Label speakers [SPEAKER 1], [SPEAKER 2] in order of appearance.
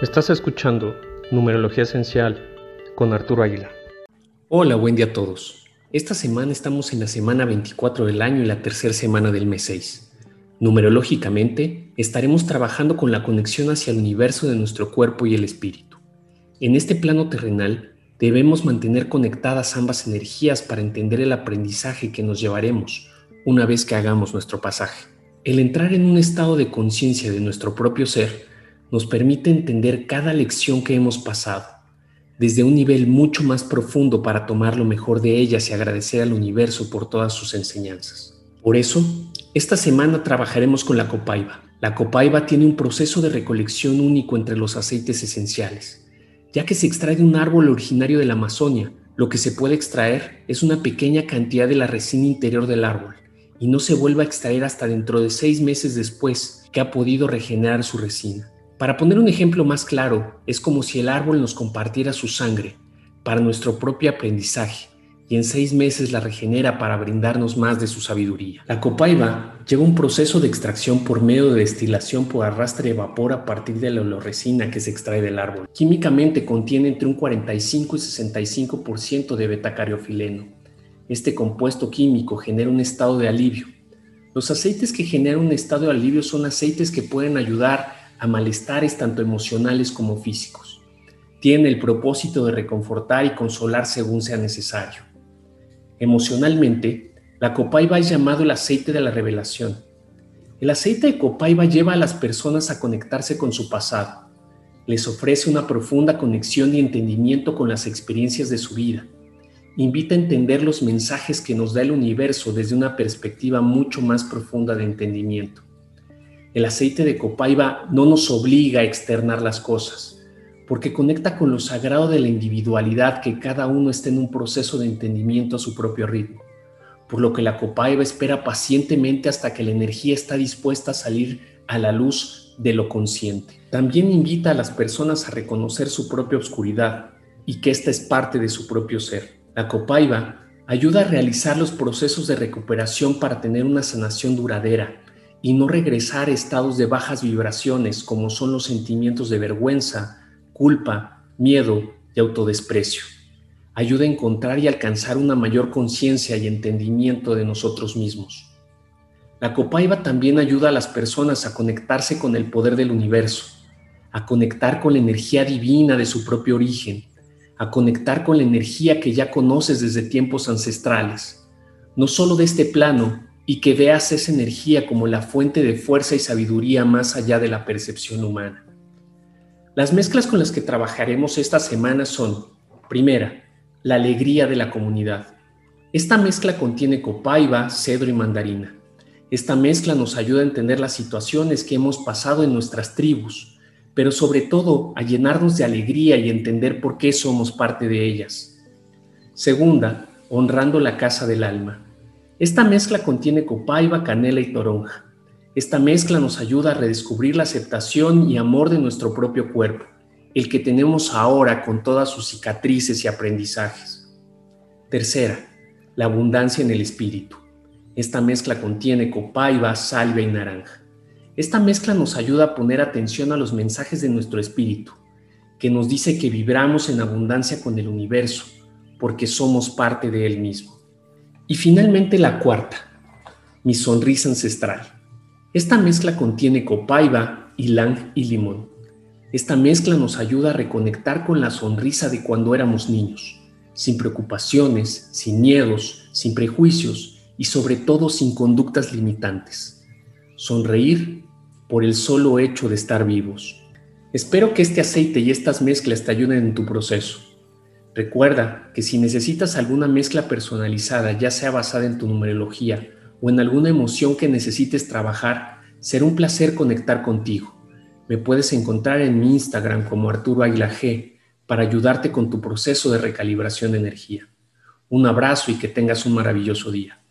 [SPEAKER 1] Estás escuchando Numerología Esencial con Arturo Aguilar.
[SPEAKER 2] Hola, buen día a todos. Esta semana estamos en la semana 24 del año y la tercera semana del mes 6. Numerológicamente, estaremos trabajando con la conexión hacia el universo de nuestro cuerpo y el espíritu. En este plano terrenal, debemos mantener conectadas ambas energías para entender el aprendizaje que nos llevaremos una vez que hagamos nuestro pasaje. El entrar en un estado de conciencia de nuestro propio ser nos permite entender cada lección que hemos pasado, desde un nivel mucho más profundo para tomar lo mejor de ellas y agradecer al universo por todas sus enseñanzas. Por eso, esta semana trabajaremos con la copaiba. La copaiba tiene un proceso de recolección único entre los aceites esenciales, ya que se extrae de un árbol originario de la Amazonia. Lo que se puede extraer es una pequeña cantidad de la resina interior del árbol y no se vuelve a extraer hasta dentro de seis meses después que ha podido regenerar su resina. Para poner un ejemplo más claro, es como si el árbol nos compartiera su sangre para nuestro propio aprendizaje y en seis meses la regenera para brindarnos más de su sabiduría. La copaiba lleva un proceso de extracción por medio de destilación por arrastre de vapor a partir de la olorresina que se extrae del árbol. Químicamente contiene entre un 45 y 65% de betacariofileno, este compuesto químico genera un estado de alivio. Los aceites que generan un estado de alivio son aceites que pueden ayudar a malestares tanto emocionales como físicos. Tienen el propósito de reconfortar y consolar según sea necesario. Emocionalmente, la copaiba es llamado el aceite de la revelación. El aceite de copaiba lleva a las personas a conectarse con su pasado. Les ofrece una profunda conexión y entendimiento con las experiencias de su vida invita a entender los mensajes que nos da el universo desde una perspectiva mucho más profunda de entendimiento. El aceite de copaiba no nos obliga a externar las cosas, porque conecta con lo sagrado de la individualidad que cada uno está en un proceso de entendimiento a su propio ritmo, por lo que la copaiba espera pacientemente hasta que la energía está dispuesta a salir a la luz de lo consciente. También invita a las personas a reconocer su propia oscuridad y que ésta es parte de su propio ser. La copaiba ayuda a realizar los procesos de recuperación para tener una sanación duradera y no regresar a estados de bajas vibraciones como son los sentimientos de vergüenza, culpa, miedo y autodesprecio. Ayuda a encontrar y alcanzar una mayor conciencia y entendimiento de nosotros mismos. La copaiba también ayuda a las personas a conectarse con el poder del universo, a conectar con la energía divina de su propio origen a conectar con la energía que ya conoces desde tiempos ancestrales, no solo de este plano, y que veas esa energía como la fuente de fuerza y sabiduría más allá de la percepción humana. Las mezclas con las que trabajaremos esta semana son, primera, la alegría de la comunidad. Esta mezcla contiene copaiba, cedro y mandarina. Esta mezcla nos ayuda a entender las situaciones que hemos pasado en nuestras tribus, pero sobre todo a llenarnos de alegría y entender por qué somos parte de ellas. Segunda, honrando la casa del alma. Esta mezcla contiene copaiba, canela y toronja. Esta mezcla nos ayuda a redescubrir la aceptación y amor de nuestro propio cuerpo, el que tenemos ahora con todas sus cicatrices y aprendizajes. Tercera, la abundancia en el espíritu. Esta mezcla contiene copaiba, salvia y naranja. Esta mezcla nos ayuda a poner atención a los mensajes de nuestro espíritu, que nos dice que vibramos en abundancia con el universo, porque somos parte de él mismo. Y finalmente la cuarta, mi sonrisa ancestral. Esta mezcla contiene copaiba, ylang y limón. Esta mezcla nos ayuda a reconectar con la sonrisa de cuando éramos niños, sin preocupaciones, sin miedos, sin prejuicios y sobre todo sin conductas limitantes sonreír por el solo hecho de estar vivos. Espero que este aceite y estas mezclas te ayuden en tu proceso. Recuerda que si necesitas alguna mezcla personalizada, ya sea basada en tu numerología o en alguna emoción que necesites trabajar, será un placer conectar contigo. Me puedes encontrar en mi Instagram como Arturo Aguila G para ayudarte con tu proceso de recalibración de energía. Un abrazo y que tengas un maravilloso día.